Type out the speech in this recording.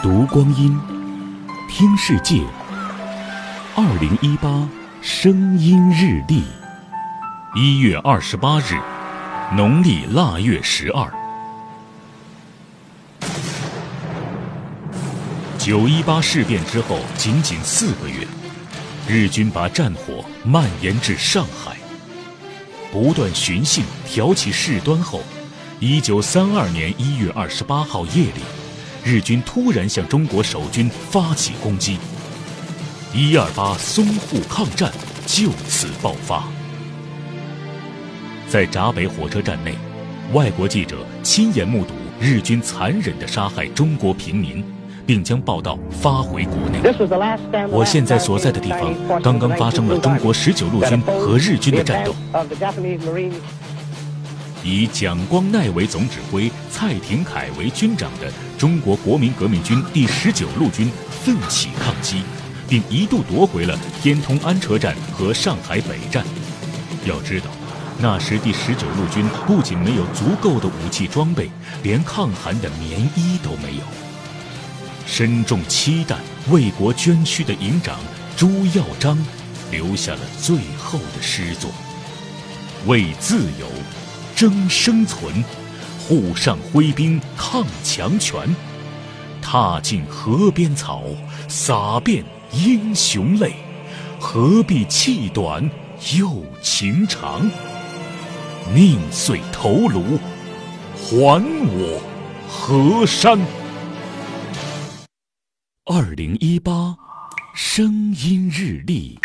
读光阴，听世界。二零一八声音日历，一月二十八日，农历腊月十二。九一八事变之后，仅仅四个月，日军把战火蔓延至上海，不断寻衅挑起事端后，一九三二年一月二十八号夜里。日军突然向中国守军发起攻击，一二八淞沪抗战就此爆发。在闸北火车站内，外国记者亲眼目睹日军残忍地杀害中国平民，并将报道发回国内。我现在所在的地方刚刚发生了中国十九路军和日军的战斗。以蒋光鼐为总指挥、蔡廷锴为军长的中国国民革命军第十九路军奋起抗击，并一度夺回了天通安车站和上海北站。要知道，那时第十九路军不仅没有足够的武器装备，连抗寒的棉衣都没有。身中七弹为国捐躯的营长朱耀章，留下了最后的诗作：“为自由。”争生存，沪上挥兵抗强权，踏尽河边草，洒遍英雄泪，何必气短又情长？宁碎头颅，还我河山。二零一八，声音日历。